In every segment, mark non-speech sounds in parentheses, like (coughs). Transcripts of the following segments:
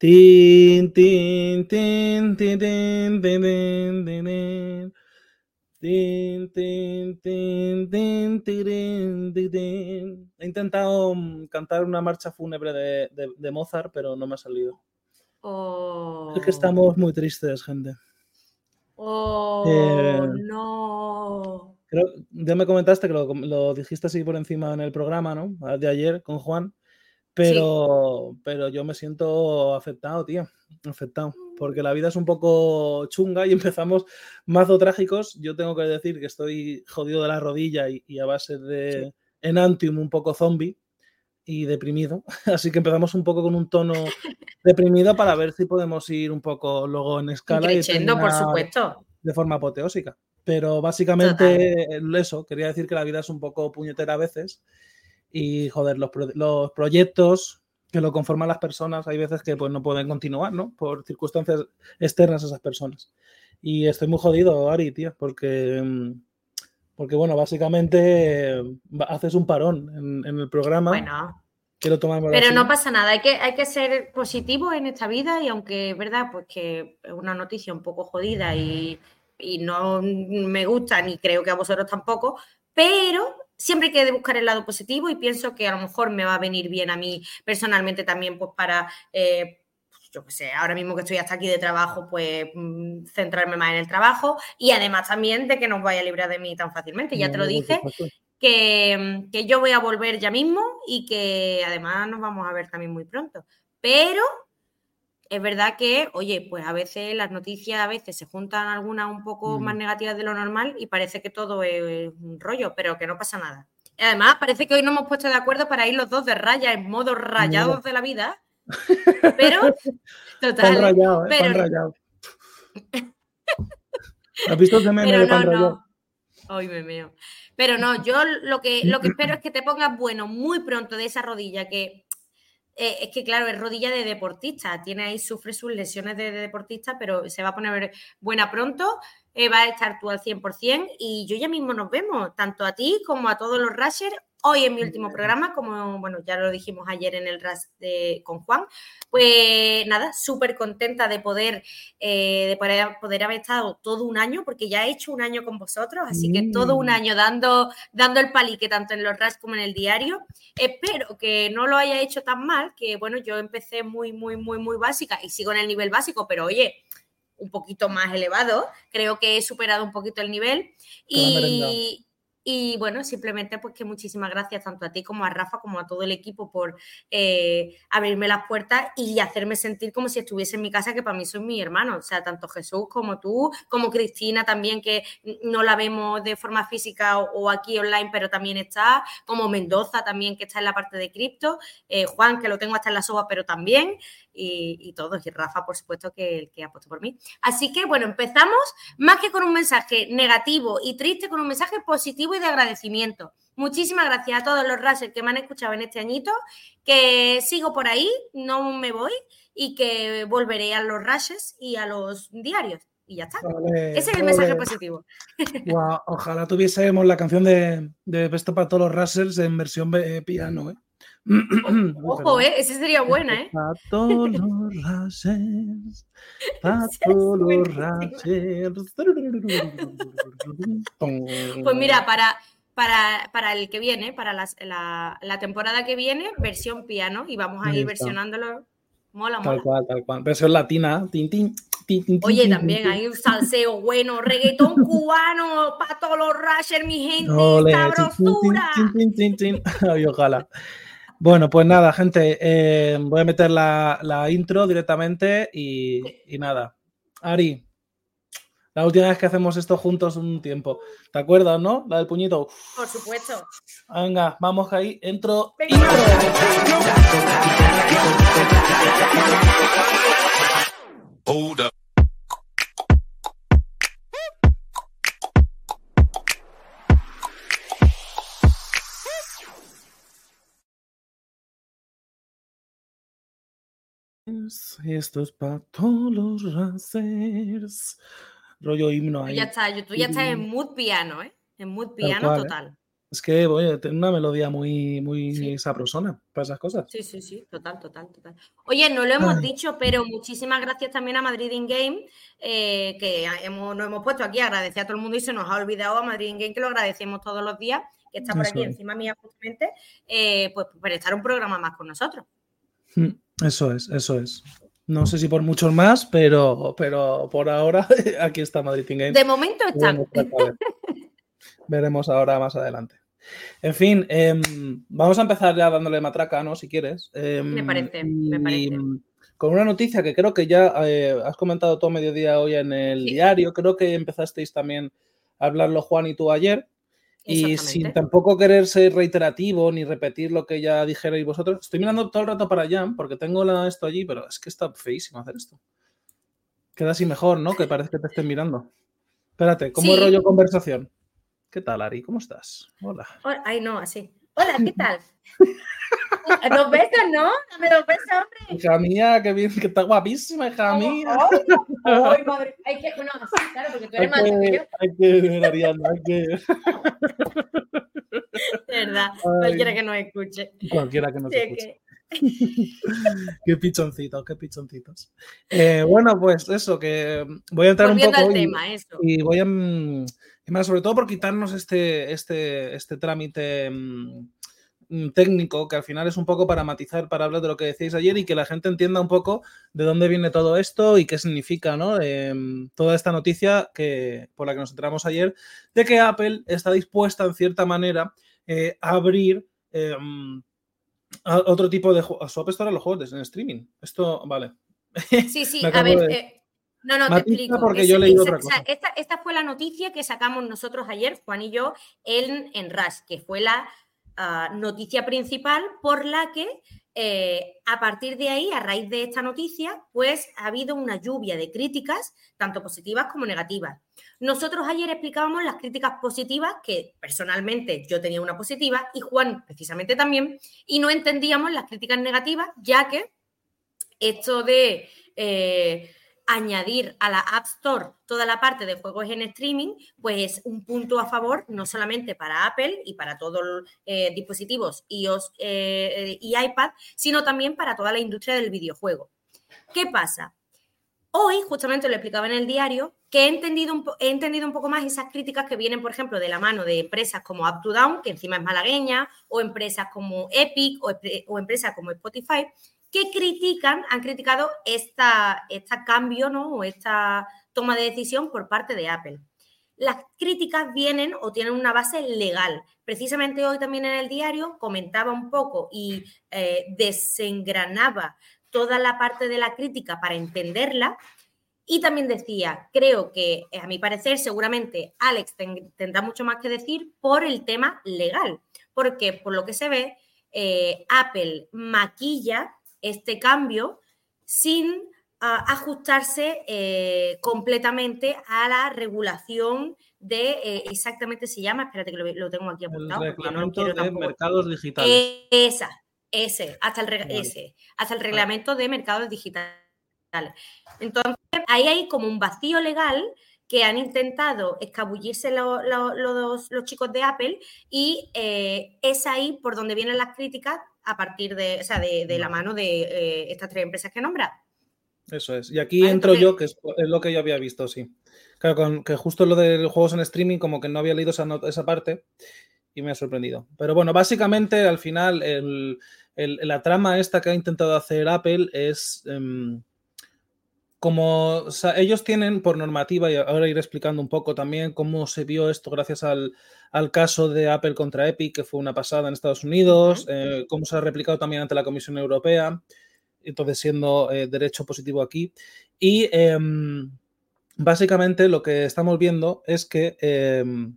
He intentado cantar una marcha fúnebre de, Mozart, pero no me ha salido. Oh. Es que estamos muy tristes, gente. Oh, no. Creo, ya me comentaste que lo, lo, dijiste así por encima en el programa, ¿no? De ayer con Juan. Pero, pero yo me siento afectado, tío. Afectado. Porque la vida es un poco chunga y (laughs) empezamos mazo trágicos. Yo tengo que decir que estoy jodido de la rodilla y, y a base de Enantium un poco zombie y deprimido. (laughs) Así que empezamos un poco con un tono (laughs) deprimido para ver si podemos ir un poco luego en escala y Creciendo, por terminar supuesto. de forma apoteósica. Pero básicamente eso, quería decir que la vida es un poco puñetera a veces y joder, los, pro- los proyectos que lo conforman las personas, hay veces que pues no pueden continuar, ¿no? Por circunstancias externas a esas personas. Y estoy muy jodido, Ari, tío, porque, mm, porque bueno, básicamente eh, haces un parón en, en el programa. Bueno, Quiero tomarme pero no pasa nada, hay que, hay que ser positivo en esta vida y aunque es verdad, pues que es una noticia un poco jodida y, y no me gusta ni creo que a vosotros tampoco, pero siempre hay que buscar el lado positivo y pienso que a lo mejor me va a venir bien a mí personalmente también pues para... eh, yo qué sé, ahora mismo que estoy hasta aquí de trabajo, pues mm, centrarme más en el trabajo y además también de que no vaya a librar de mí tan fácilmente. Ya te lo dije, que, que yo voy a volver ya mismo y que además nos vamos a ver también muy pronto. Pero es verdad que, oye, pues a veces las noticias a veces se juntan algunas un poco Mm. más negativas de lo normal y parece que todo es un rollo, pero que no pasa nada. Y además, parece que hoy nos hemos puesto de acuerdo para ir los dos de raya, en modo rayados de la vida. (laughs) Pero, total. rayado, ¿eh? pero- Pan rayado. (laughs) ¿Has visto ese meme de no, pan rayado? no. Hoy me meo. Pero no, yo lo que, lo que espero es que te pongas bueno muy pronto de esa rodilla, que eh, es que claro, es rodilla de deportista, tiene ahí, sufre sus lesiones de, de deportista, pero se va a poner buena pronto, eh, va a estar tú al 100% y yo ya mismo nos vemos, tanto a ti como a todos los Rashers. Hoy en mi último programa, como bueno, ya lo dijimos ayer en el RAS de, con Juan, pues nada, súper contenta de poder, eh, de poder, poder haber estado todo un año, porque ya he hecho un año con vosotros, así que todo un Mm. año dando, dando el palique tanto en los RAS como en el diario. Espero que no lo haya hecho tan mal, que bueno, yo empecé muy, muy, muy, muy básica y sigo en el nivel básico, pero oye, un poquito más elevado. Creo que he superado un poquito el nivel. Merendado. Y, bueno, simplemente pues que muchísimas gracias tanto a ti como a Rafa, como a todo el equipo por eh, abrirme las puertas y hacerme sentir como si estuviese en mi casa, que para mí son mis hermanos. O sea, tanto Jesús como tú, como Cristina también, que no la vemos de forma física o, o aquí online, pero también está, como Mendoza también, que está en la parte de cripto, eh, Juan, que lo tengo hasta en la soba, pero también, y, y todos, y Rafa, por supuesto, que el que ha puesto por mí. Así que, bueno, empezamos más que con un mensaje negativo y triste, con un mensaje positivo y de agradecimiento. Muchísimas gracias a todos los Rashers que me han escuchado en este añito, que sigo por ahí, no me voy y que volveré a los Rashers y a los diarios. Y ya está. Ese es el mensaje positivo. (laughs) Ojalá tuviésemos la canción de, de para todos los Russels en versión eh, piano, ¿eh? (coughs) Ojo. ¿eh? Ese sería buena, ¿eh? Para todos los Russels, (laughs) para todos los. Russels. Pues mira, para, para, para el que viene, para las- la, la temporada que viene, versión piano, y vamos a ir versionándolo. Mola, Tal mola. cual, tal cual. Versión latina. Tin, tin, Oye, también hay un salseo bueno, reggaetón (laughs) cubano, para todos los Rasher, mi gente, Ole, sabrosura. (laughs) Ay, ojalá. Bueno, pues nada, gente, eh, voy a meter la, la intro directamente y, y nada. Ari, la última vez que hacemos esto juntos un tiempo. ¿Te acuerdas, no? La del puñito. Por supuesto. Venga, vamos ahí. Entro. Venga. intro. Hold Y esto es para todos los racers. Rollo himno Tú ahí. ya estás, tú ya estás en mood piano, ¿eh? En mood piano cual, ¿eh? total. Es que oye, tiene una melodía muy, muy sabrosona para esas cosas. Sí, sí, sí, total, total, total. Oye, no lo hemos dicho, pero muchísimas gracias también a Madrid In Game, eh, que hemos, nos hemos puesto aquí a agradecer a todo el mundo y se nos ha olvidado a Madrid In Game, que lo agradecemos todos los días, que está por aquí encima mía justamente, eh, pues por estar un programa más con nosotros. Mm, eso es, eso es. No sé si por muchos más, pero, pero por ahora (laughs) aquí está Madrid In Game. De momento están. Veremos ahora más adelante. En fin, em, vamos a empezar ya dándole matraca, ¿no? Si quieres. Em, me parece, me parece. Con una noticia que creo que ya eh, has comentado todo mediodía hoy en el diario, creo que empezasteis también a hablarlo Juan y tú ayer. Y sin tampoco querer ser reiterativo ni repetir lo que ya dijerais vosotros, estoy mirando todo el rato para allá porque tengo la, esto allí, pero es que está feísimo hacer esto. Queda así mejor, ¿no? Que parece que te estén mirando. Espérate, ¿cómo rollo conversación? ¿Qué tal, Ari? ¿Cómo estás? Hola. Ay, no, así. Hola, ¿qué tal? (laughs) Los besos, ¿no? Dame los besos, hombre. Hija mía, qué bien, que está guapísima, hija mía. Ay, madre. Hay que, sí, claro, porque tú eres más que Hay que, Ariana, hay que. (laughs) verdad, cualquiera que nos escuche. Cualquiera que nos escuche. (laughs) qué pichoncitos, qué pichoncitos. Eh, bueno, pues eso, que voy a entrar un poco. Al tema, y, eso. y voy a. Y más, sobre todo por quitarnos este, este, este trámite mm, técnico, que al final es un poco para matizar, para hablar de lo que decíais ayer y que la gente entienda un poco de dónde viene todo esto y qué significa ¿no? Em, toda esta noticia que, por la que nos enteramos ayer, de que Apple está dispuesta, en cierta manera, eh, a abrir em, otro tipo de juegos. A su App Store a los juegos en streaming. Esto, vale. Sí, sí, (laughs) a ver. Eh, no, no, te explico. Porque yo leí otra cosa. esta, fue la noticia que sacamos nosotros ayer, Juan y yo, en, en RAS, que fue la noticia principal por la que eh, a partir de ahí, a raíz de esta noticia, pues ha habido una lluvia de críticas, tanto positivas como negativas. Nosotros ayer explicábamos las críticas positivas, que personalmente yo tenía una positiva y Juan precisamente también, y no entendíamos las críticas negativas, ya que esto de... Eh, añadir a la App Store toda la parte de juegos en streaming, pues es un punto a favor no solamente para Apple y para todos los eh, dispositivos iOS eh, y iPad, sino también para toda la industria del videojuego. ¿Qué pasa? Hoy, justamente lo explicaba en el diario, que he entendido, un he entendido un poco más esas críticas que vienen, por ejemplo, de la mano de empresas como Up to Down, que encima es malagueña, o empresas como Epic o, o empresas como Spotify, que critican, han criticado esta, este cambio ¿no? o esta toma de decisión por parte de Apple. Las críticas vienen o tienen una base legal. Precisamente hoy también en el diario comentaba un poco y eh, desengranaba toda la parte de la crítica para entenderla. Y también decía, creo que a mi parecer seguramente Alex tendrá mucho más que decir por el tema legal, porque por lo que se ve, eh, Apple maquilla este cambio sin ah, ajustarse eh, completamente a la regulación de eh, exactamente se llama, espérate que lo, tengo aquí apuntado. El reglamento de mercados digitales. esa, ese, hasta el, ese, hasta el reglamento de mercados digitales. Entonces, ahí hay como un vacío legal que han intentado escabullirse los, chicos de Apple y eh, es ahí por donde vienen las críticas a partir de, o sea, de, la mano de eh, estas tres empresas que nombra. Eso es. Y aquí entro yo, que es, lo que yo había visto, sí. Claro, con, que justo lo de los juegos en streaming, como que no había leído esa, esa parte y me ha sorprendido. Pero bueno, básicamente al final la trama esta que ha intentado hacer Apple es... Em, como ellos tienen por normativa, y ahora iré explicando un poco también cómo se vio esto gracias al, caso de Apple contra Epic, que fue una pasada en Estados Unidos, eh, cómo se ha replicado también ante la Comisión Europea, entonces siendo eh, derecho positivo aquí. Y em, básicamente lo que estamos viendo es que em,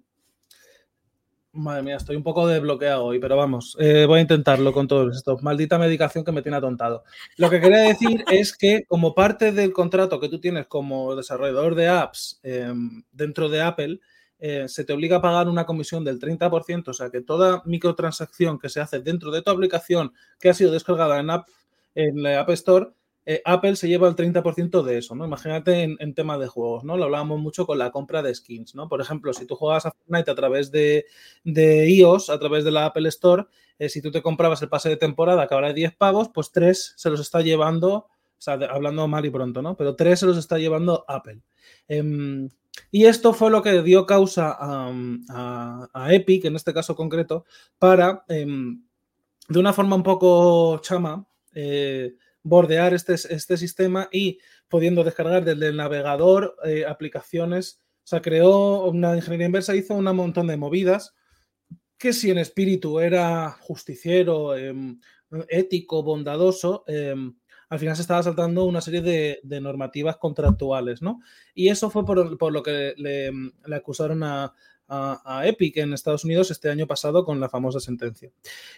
Madre mía, estoy un poco desbloqueado hoy, pero vamos, eh, voy a intentarlo con todo esto. Maldita medicación que me tiene atontado. Lo que quería decir (laughs) es que como parte del contrato que tú tienes como desarrollador de apps em, dentro de Apple, eh, se te obliga a pagar una comisión del 30%, o sea que toda microtransacción que se hace dentro de tu aplicación que ha sido descargada en, app, en la App Store, eh, Apple se lleva el 30% de eso, ¿no? Imagínate en, temas de juegos, ¿no? Lo hablábamos mucho con la compra de skins, ¿no? Por ejemplo, si tú juegas a Fortnite a través de, de iOS, a través de la Apple Store, eh, si tú te comprabas el pase de temporada que ahora es 10 pavos, pues 3 se los está llevando, o sea, hablando mal y pronto, ¿no? Pero 3 se los está llevando Apple. Eh, y esto fue lo que dio causa a, a, Epic, en este caso concreto, para, eh, de una forma un poco chama, eh, bordear este, este, sistema y pudiendo descargar desde el navegador eh, aplicaciones. O sea, creó una ingeniería inversa, hizo un montón de movidas que si en espíritu era justiciero, eh, ético, bondadoso, eh, al final se estaba saltando una serie de, normativas contractuales, ¿no? Y eso fue por, por lo que le, acusaron a, a, Epic en Estados Unidos este año pasado con la famosa sentencia.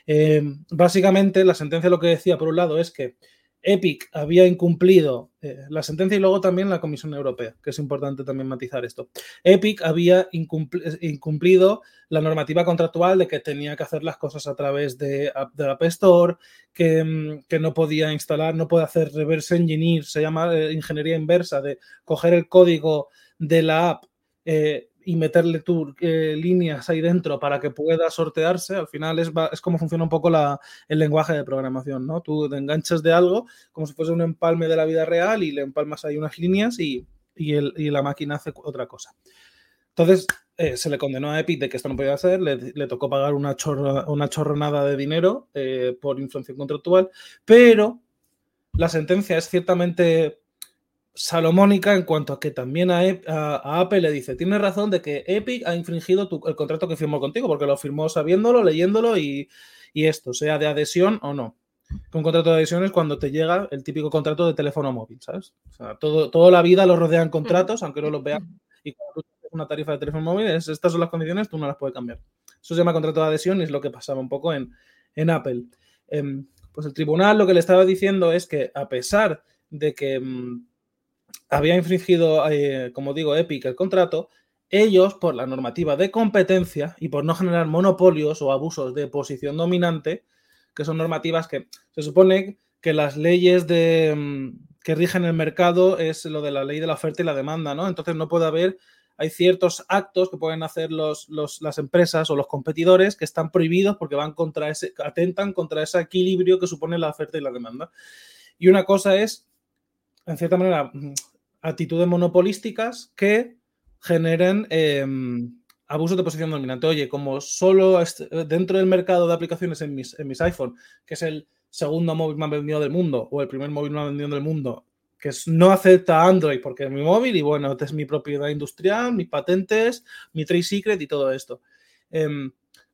Eh, básicamente, la sentencia lo que decía, por un lado, es que Epic había incumplido eh, la sentencia y luego también la Comisión Europea, que es importante también matizar esto. Epic había incumpl incumplido la normativa contractual de que tenía que hacer las cosas a través de, de App Store, que, que, no podía instalar, no puede hacer reverse engineer, se llama eh, ingeniería inversa, de coger el código de la app. Eh, y meterle tú eh, líneas ahí dentro para que pueda sortearse, al final es, es como funciona un poco la, el lenguaje de programación, ¿no? Tú te enganchas de algo como si fuese un empalme de la vida real y le empalmas ahí unas líneas y, y, el, y la máquina hace otra cosa. Entonces, eh, se le condenó a Epic de que esto no podía hacer, le, tocó pagar una, chorra, una chorronada de dinero eh, por influencia contractual, pero la sentencia es ciertamente salomónica en cuanto a que también a, a, Apple le dice, tienes razón de que Epic ha infringido el contrato que firmó contigo, porque lo firmó sabiéndolo, leyéndolo y, y, esto, sea de adhesión o no. Un contrato de adhesión es cuando te llega el típico contrato de teléfono móvil, ¿sabes? O sea, todo, toda la vida lo rodean contratos, aunque no los veas. Y cuando tú tienes una tarifa de teléfono móvil, es, estas son las condiciones, tú no las puedes cambiar. Eso se llama contrato de adhesión y es lo que pasaba un poco en, en Apple. Eh, pues el tribunal lo que le estaba diciendo es que a pesar de que mm, había infringido, eh, como digo, Epic el contrato, ellos, por la normativa de competencia y por no generar monopolios o abusos de posición dominante, que son normativas que se supone que las leyes mm, que rigen el mercado es lo de la ley de la oferta y la demanda, ¿no? Entonces no puede haber, hay ciertos actos que pueden hacer los, las empresas o los competidores que están prohibidos porque van contra ese, atentan contra ese equilibrio que supone la oferta y la demanda. Y una cosa es en cierta manera, actitudes monopolísticas que generen eh, abusos de posición dominante. Oye, como solo dentro del mercado de aplicaciones en mis, en mis iPhone, que es el segundo móvil más vendido del mundo o el primer móvil más vendido del mundo, que no acepta Android porque es mi móvil y bueno, es mi propiedad industrial, mis patentes, mi trade secret y todo esto. Eh,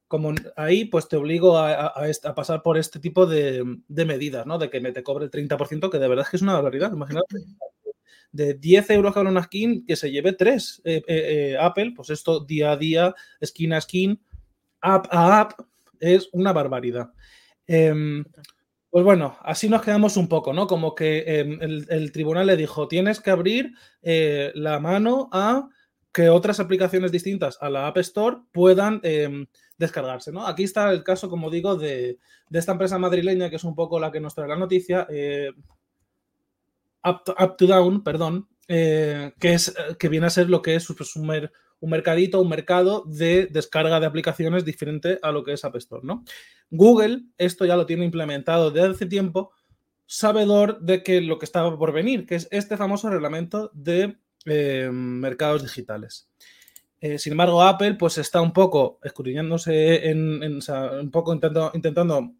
como ahí, pues te obligo a, pasar por este tipo de, de, medidas, ¿no? De que me te cobre el 30%, que de verdad es que es una barbaridad. Imagínate, de 10 euros que una skin, que se lleve 3 eh, eh, eh, Apple, pues esto día a día, skin a skin, app a app, es una barbaridad. Eh, pues bueno, así nos quedamos un poco, ¿no? Como que el, el, tribunal le dijo, tienes que abrir la mano a que otras aplicaciones distintas a la App Store puedan eh, descargarse. ¿no? Aquí está el caso, como digo, de, de, esta empresa madrileña, que es un poco la que nos trae la noticia, up, to, Down, perdón, eh, que, es, que viene a ser lo que es pues, un, mer, un, mercadito, un mercado de descarga de aplicaciones diferente a lo que es App Store. ¿no? Google esto ya lo tiene implementado desde hace tiempo, sabedor de que lo que estaba por venir, que es este famoso reglamento de eh, mercados digitales. Eh, sin embargo, Apple pues está un poco escudriñándose en, un poco intentando, intentando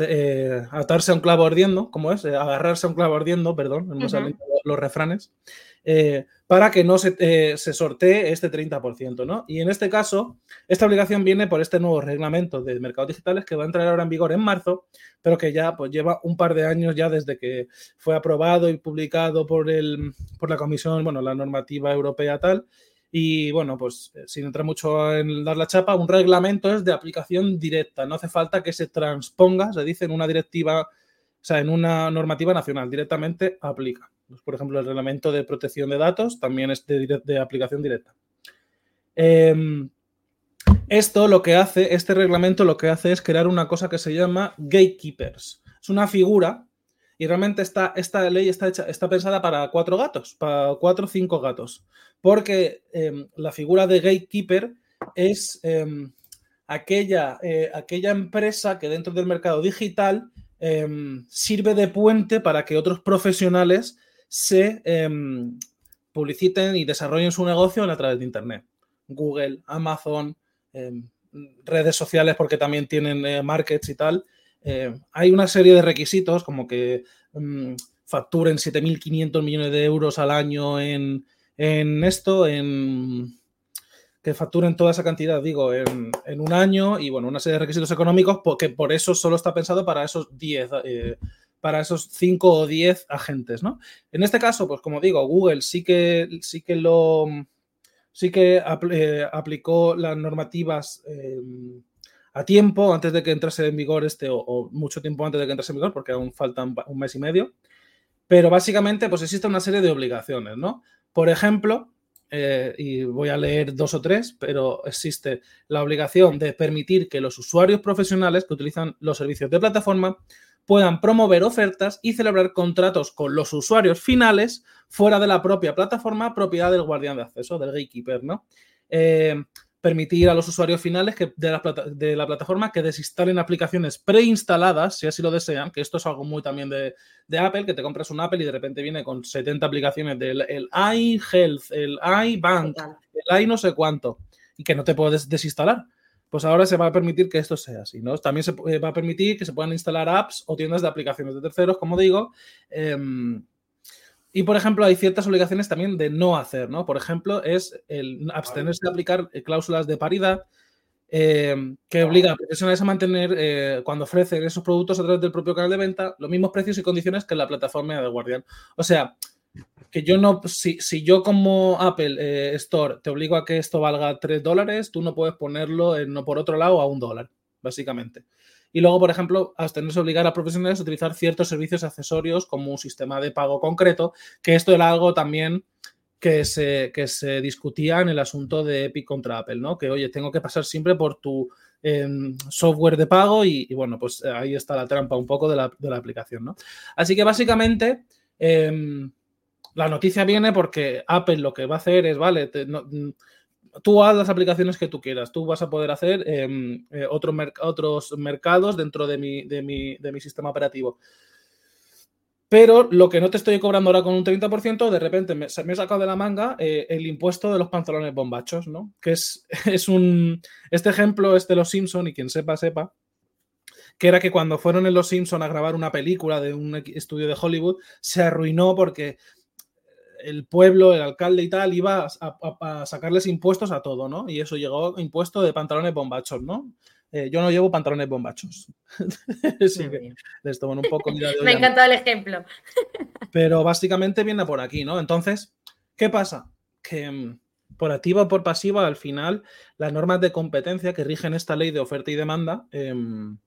eh, atarse a un clavo ardiendo, ¿cómo es? Eh, agarrarse a un clavo ardiendo, perdón, no uh -huh. los, los refranes, eh, para que no se, se, sortee este 30%, ¿no? Y en este caso, esta obligación viene por este nuevo reglamento de mercados digitales que va a entrar ahora en vigor en marzo, pero que ya pues lleva un par de años ya desde que fue aprobado y publicado por, el, por la Comisión, bueno, la normativa europea tal, y bueno, pues eh, sin entrar mucho en dar la chapa, un reglamento es de aplicación directa. No hace falta que se transponga, se dice en una directiva, o sea, en una normativa nacional, directamente aplica. Pues, por ejemplo, el reglamento de protección de datos también es de, de aplicación directa. Eh, esto lo que hace, este reglamento lo que hace es crear una cosa que se llama gatekeepers. Es una figura Y realmente esta, esta ley está, hecha, está pensada para cuatro gatos, para cuatro o cinco gatos. Porque em, la figura de gatekeeper es em, aquella, eh, aquella empresa que dentro del mercado digital em, sirve de puente para que otros profesionales se publiciten y desarrollen su negocio a través de Internet. Google, Amazon, redes sociales porque también tienen eh, markets y tal. Eh, hay una serie de requisitos como que mm, facturen 7.500 millones de euros al año en, esto, que facturen toda esa cantidad, digo, en, un año y bueno, una serie de requisitos económicos porque por eso solo está pensado para esos 10, eh, para esos 5 o 10 agentes, ¿no? En este caso, pues como digo, Google sí que, sí que lo sí que eh, aplicó las normativas a tiempo, antes de que entrase en vigor este, o, mucho tiempo antes de que entrase en vigor, porque aún faltan un mes y medio. Pero básicamente, pues existe una serie de obligaciones, ¿no? Por ejemplo, eh, y voy a leer dos o tres, pero existe la obligación de permitir que los usuarios profesionales que utilizan los servicios de plataforma puedan promover ofertas y celebrar contratos con los usuarios finales fuera de la propia plataforma propiedad del guardián de acceso, del gatekeeper, ¿no? Eh, permitir a los usuarios finales que, de, la de, la plataforma que desinstalen aplicaciones preinstaladas, si así lo desean, que esto es algo muy también de, Apple, que te compras un Apple y de repente viene con 70 aplicaciones del el iHealth, el iBank, el i no sé cuánto, y que no te puedes desinstalar. Pues ahora se va a permitir que esto sea así, ¿no? También se va a permitir que se puedan instalar apps o tiendas de aplicaciones de terceros, como digo, em, y, por ejemplo, hay ciertas obligaciones también de no hacer, ¿no? Por ejemplo, es el abstenerse de aplicar eh, cláusulas de paridad eh, que obliga a profesionales a mantener, eh, cuando ofrecen esos productos a través del propio canal de venta, los mismos precios y condiciones que en la plataforma de Guardian. O sea, que yo no, si, si yo como Apple Store te obligo a que esto valga 3 dólares, tú no puedes ponerlo en, no por otro lado a un dólar, básicamente. Y luego, por ejemplo, abstenerse obligar a profesionales a utilizar ciertos servicios accesorios como un sistema de pago concreto, que esto era algo también que se, se discutía en el asunto de Epic contra Apple, ¿no? Que, oye, tengo que pasar siempre por tu em, software de pago y, bueno, pues ahí está la trampa un poco de la, aplicación, ¿no? Así que básicamente... Em, la noticia viene porque Apple lo que va a hacer es, vale, tú haz las aplicaciones que tú quieras, tú vas a poder hacer em, eh, otros mercados dentro de mi, de, mi, sistema operativo. Pero lo que no te estoy cobrando ahora con un 30%, de repente me, me he sacado de la manga eh, el impuesto de los pantalones bombachos, ¿no? Que es, (laughs) es un. Este ejemplo es de los Simpson y quien sepa, sepa. Que era que cuando fueron en Los Simpson a grabar una película de un estudio de Hollywood, se arruinó porque el pueblo, el alcalde y tal, iba a, sacarles impuestos a todo, ¿no? Y eso llegó impuesto de pantalones bombachos, ¿no? Eh, yo no llevo pantalones bombachos. (laughs) sí, les toman un poco. (laughs) Me ha encantado el ejemplo. Pero básicamente viene por aquí, ¿no? Entonces, ¿qué pasa? Que mm, por activa o por pasiva, al final, las normas de competencia que rigen esta ley de oferta y demanda em,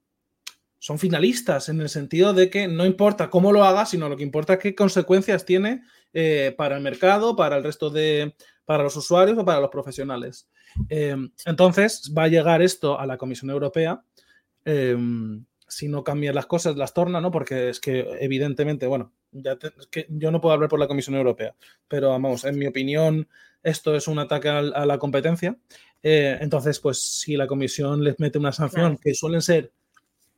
son finalistas en el sentido de que no importa cómo lo haga, sino lo que importa es qué consecuencias tiene eh, para el mercado, para el resto de, para los usuarios o para los profesionales. Em, entonces va a llegar esto a la Comisión Europea. Em, si no cambian las cosas, las torna, ¿no? Porque es que evidentemente, bueno, ya que yo no puedo hablar por la Comisión Europea, pero vamos, en mi opinión, esto es un ataque a, la competencia. Eh, entonces, pues si la Comisión les mete una sanción, que suelen ser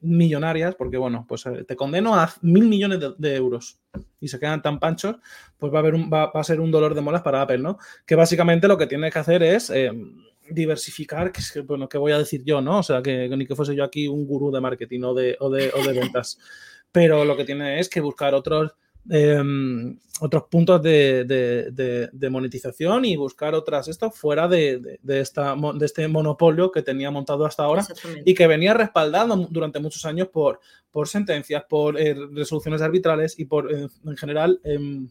millonarias, porque bueno, pues eh, te condeno a mil millones de, euros y se quedan tan panchos, pues va a, haber un, va, a ser un dolor de molas para Apple, ¿no? Que básicamente lo que tiene que hacer es eh, diversificar, que es bueno, ¿qué voy a decir yo, no? O sea, que, ni que fuese yo aquí un gurú de marketing o de, o de ventas, pero lo que tiene es que buscar otros Em, otros puntos de, monetización y buscar otras esto fuera de, esta, de este monopolio que tenía montado hasta ahora y que venía respaldado durante muchos años por, por sentencias, por eh, resoluciones arbitrales y por en general em,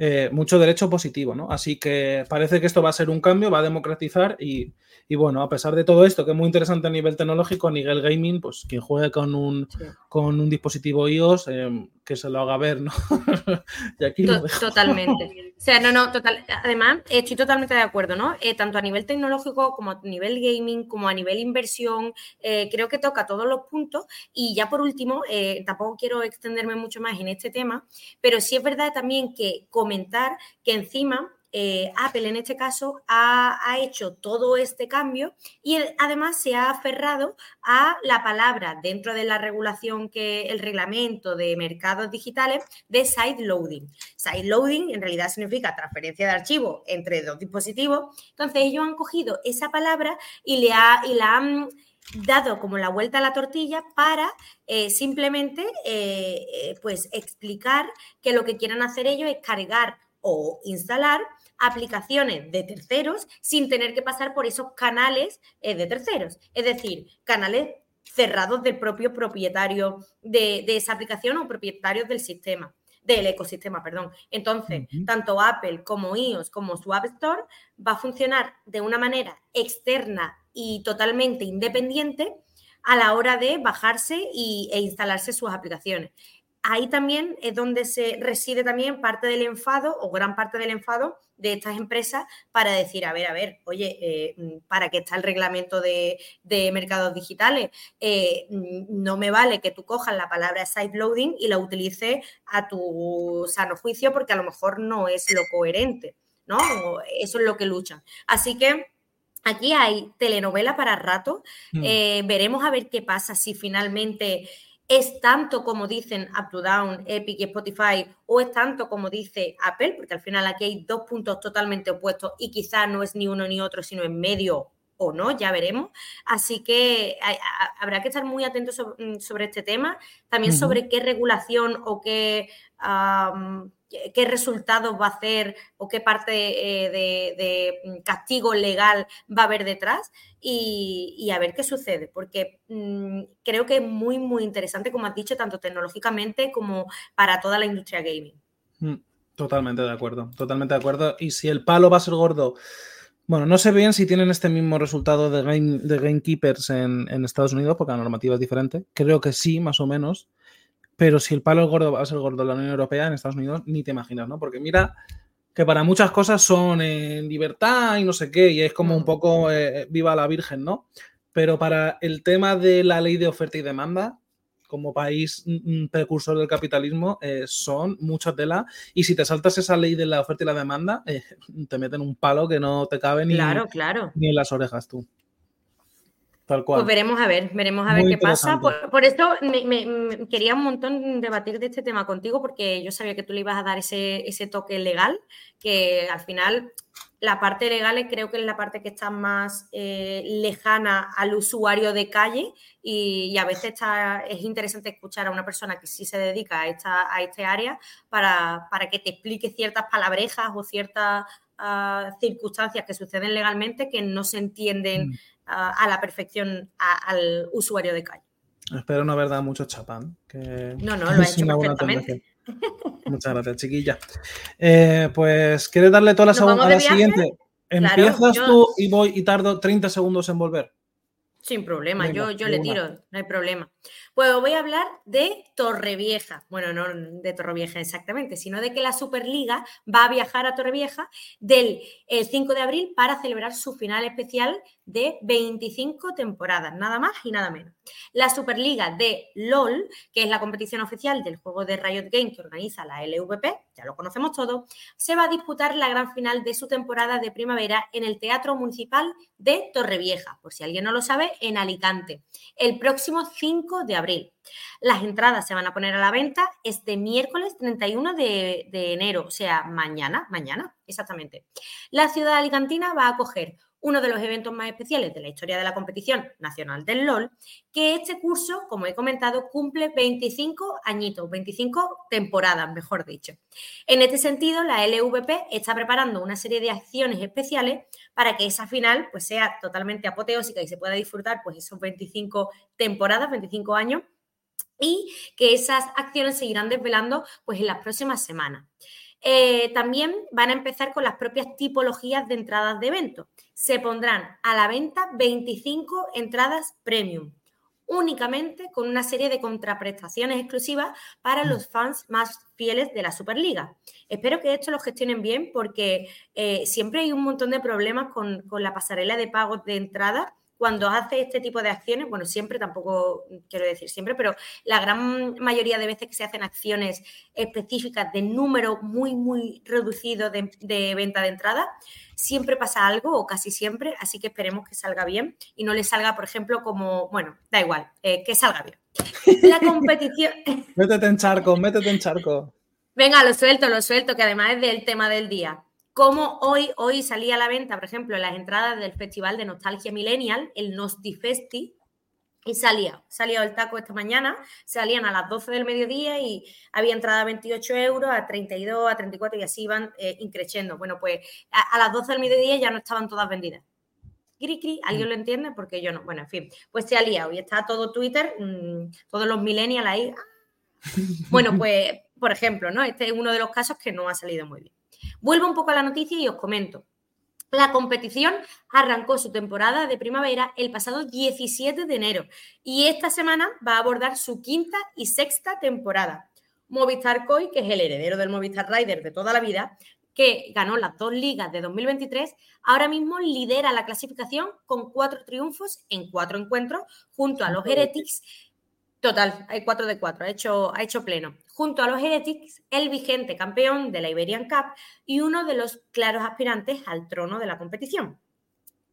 eh, mucho derecho positivo, ¿no? Así que parece que esto va a ser un cambio, va a democratizar y, bueno, a pesar de todo esto, que es muy interesante a nivel tecnológico, a nivel gaming, pues quien juegue con un, con un dispositivo iOS, em, que se lo haga ver, ¿no? (laughs) y aquí Totalmente. (laughs) O sea, no, no, total. Además, estoy totalmente de acuerdo, ¿no? Eh, tanto a nivel tecnológico como a nivel gaming, como a nivel inversión, eh, creo que toca todos los puntos. Y ya por último, eh, tampoco quiero extenderme mucho más en este tema, pero sí es verdad también que comentar que encima eh, Apple en este caso ha, hecho todo este cambio y además se ha aferrado a la palabra dentro de la regulación que el reglamento de mercados digitales de side loading. Side loading en realidad significa transferencia de archivo entre dos dispositivos. Entonces ellos han cogido esa palabra y, le la han dado como la vuelta a la tortilla para eh, simplemente eh, pues explicar que lo que quieren hacer ellos es cargar o instalar aplicaciones de terceros sin tener que pasar por esos canales eh, de terceros. Es decir, canales cerrados del propio propietario de, esa aplicación o propietarios del sistema del ecosistema, perdón. Entonces, tanto Apple como iOS como su App Store va a funcionar de una manera externa y totalmente independiente a la hora de bajarse e instalarse sus aplicaciones ahí también es donde se reside también parte del enfado o gran parte del enfado de estas empresas para decir, a ver, a ver, oye, eh, mm, ¿para qué está el reglamento de, mercados digitales? Eh, mm, no me vale que tú cojas la palabra side loading y la utilices a tu sano juicio porque a lo mejor no es lo coherente, ¿no? Eso es lo que luchan. Así que... Aquí hay telenovela para rato. Mm. Eh, veremos a ver qué pasa si finalmente es tanto como dicen Up to Down, Epic y Spotify, o es tanto como dice Apple, porque al final aquí hay dos puntos totalmente opuestos y quizás no es ni uno ni otro, sino en medio o no, ya veremos. Así que habrá que estar muy atentos mm, sobre, este tema, también sobre qué regulación o qué qué resultados va a hacer o qué parte eh, de, mm, castigo legal va a haber detrás y, a ver qué sucede, porque mm, creo que es muy, muy interesante, como has dicho, tanto tecnológicamente como para toda la industria gaming. Mm, totalmente de acuerdo, totalmente de acuerdo. Y si el palo va a ser gordo, bueno, no sé bien si tienen este mismo resultado de, game, de Gamekeepers en, en Estados Unidos, porque la normativa es diferente. Creo que sí, más o menos. Pero si el palo es gordo va a ser gordo en la Unión Europea, en Estados Unidos, ni te imaginas, ¿no? Porque mira que para muchas cosas son en libertad y no sé qué, y es como un mm. poco eh, viva la Virgen, ¿no? Pero para el tema de la ley de oferta y demanda, como país precursor del capitalismo, eh, son muchas la Y si te saltas esa ley de la oferta y la demanda, eh, te meten un palo que no te cabe ni, claro, claro. ni en las orejas tú. Pues veremos a ver, veremos a ver qué pasa. Por, esto me, quería un montón debatir de este tema contigo porque yo sabía que tú le ibas a dar ese, toque legal, que al final la parte legal creo que es la parte que está más eh, lejana al usuario de calle y, a veces está, es interesante escuchar a una persona que sí se dedica a esta, a este área para, para que te explique ciertas palabrejas o ciertas ah, circunstancias que suceden legalmente que no se entienden. Mm a, la perfección al usuario de calle. Espero no haber dado mucho chapán. no, no, (laughs) lo ha hecho perfectamente. Muchas gracias, chiquilla. Eh, pues, ¿quieres darle toda la, a la siguiente? Empiezas tú y voy y tardo 30 segundos en volver. Sin problema, yo, yo le tiro, no hay problema. Pues voy a hablar de Torrevieja. Bueno, no de Torrevieja exactamente, sino de que la Superliga va a viajar a Torrevieja del 5 de abril para celebrar su final especial de 25 temporadas, nada más y nada menos. La Superliga de LOL, que es la competición oficial del juego de Riot Games que organiza la LVP, ya lo conocemos todos, se va a disputar la gran final de su temporada de primavera en el Teatro Municipal de Torrevieja, por si alguien no lo sabe, en Alicante, el próximo 5 de abril. Las entradas se van a poner a la venta este miércoles 31 de, de enero, o sea, mañana, mañana, exactamente. La ciudad alicantina va a acoger uno de los eventos más especiales de la historia de la competición nacional del LOL, que este curso, como he comentado, cumple 25 añitos, 25 temporadas, mejor dicho. En este sentido, la LVP está preparando una serie de acciones especiales para que esa final pues, sea totalmente apoteósica y se pueda disfrutar pues, esos 25 temporadas, 25 años, y que esas acciones seguirán desvelando pues, en las próximas semanas. Eh, también van a empezar con las propias tipologías de entradas de evento. Se pondrán a la venta 25 entradas premium, únicamente con una serie de contraprestaciones exclusivas para los fans más fieles de la Superliga. Espero que esto lo gestionen bien porque eh, siempre hay un montón de problemas con, con la pasarela de pagos de entrada cuando hace este tipo de acciones, bueno, siempre tampoco quiero decir siempre, pero la gran mayoría de veces que se hacen acciones específicas de número muy, muy reducido de, venta de entrada, siempre pasa algo o casi siempre, así que esperemos que salga bien y no le salga, por ejemplo, como, bueno, da igual, eh, que salga bien. La (laughs) competición... métete en charco, métete en charco. Venga, lo suelto, lo suelto, que además es del tema del día como hoy, hoy salía a la venta, por ejemplo, las entradas del Festival de Nostalgia Millennial, el Nostifesti, y salía, salía el taco esta mañana, salían a las 12 del mediodía y había entrada a 28 euros, a 32, a 34 y así iban eh, increciendo. Bueno, pues a, las 12 del mediodía ya no estaban todas vendidas. Cri, cri, ¿alguien mm. lo entiende? Porque yo no. Bueno, en fin, pues se ha liado y está todo Twitter, mm, todos los millennials ahí. (laughs) Bueno, pues, por ejemplo, ¿no? Este es uno de los casos que no ha salido muy bien. Vuelvo un poco a la noticia y os comento. La competición arrancó su temporada de primavera el pasado 17 de enero y esta semana va a abordar su quinta y sexta temporada. Movistar Coy, que es el heredero del Movistar Rider de toda la vida, que ganó las dos ligas de 2023, ahora mismo lidera la clasificación con cuatro triunfos en cuatro encuentros junto a los Heretics Total, hay 4 de 4, ha hecho, ha hecho pleno. Junto a los Heretics, el vigente campeón de la Iberian Cup y uno de los claros aspirantes al trono de la competición.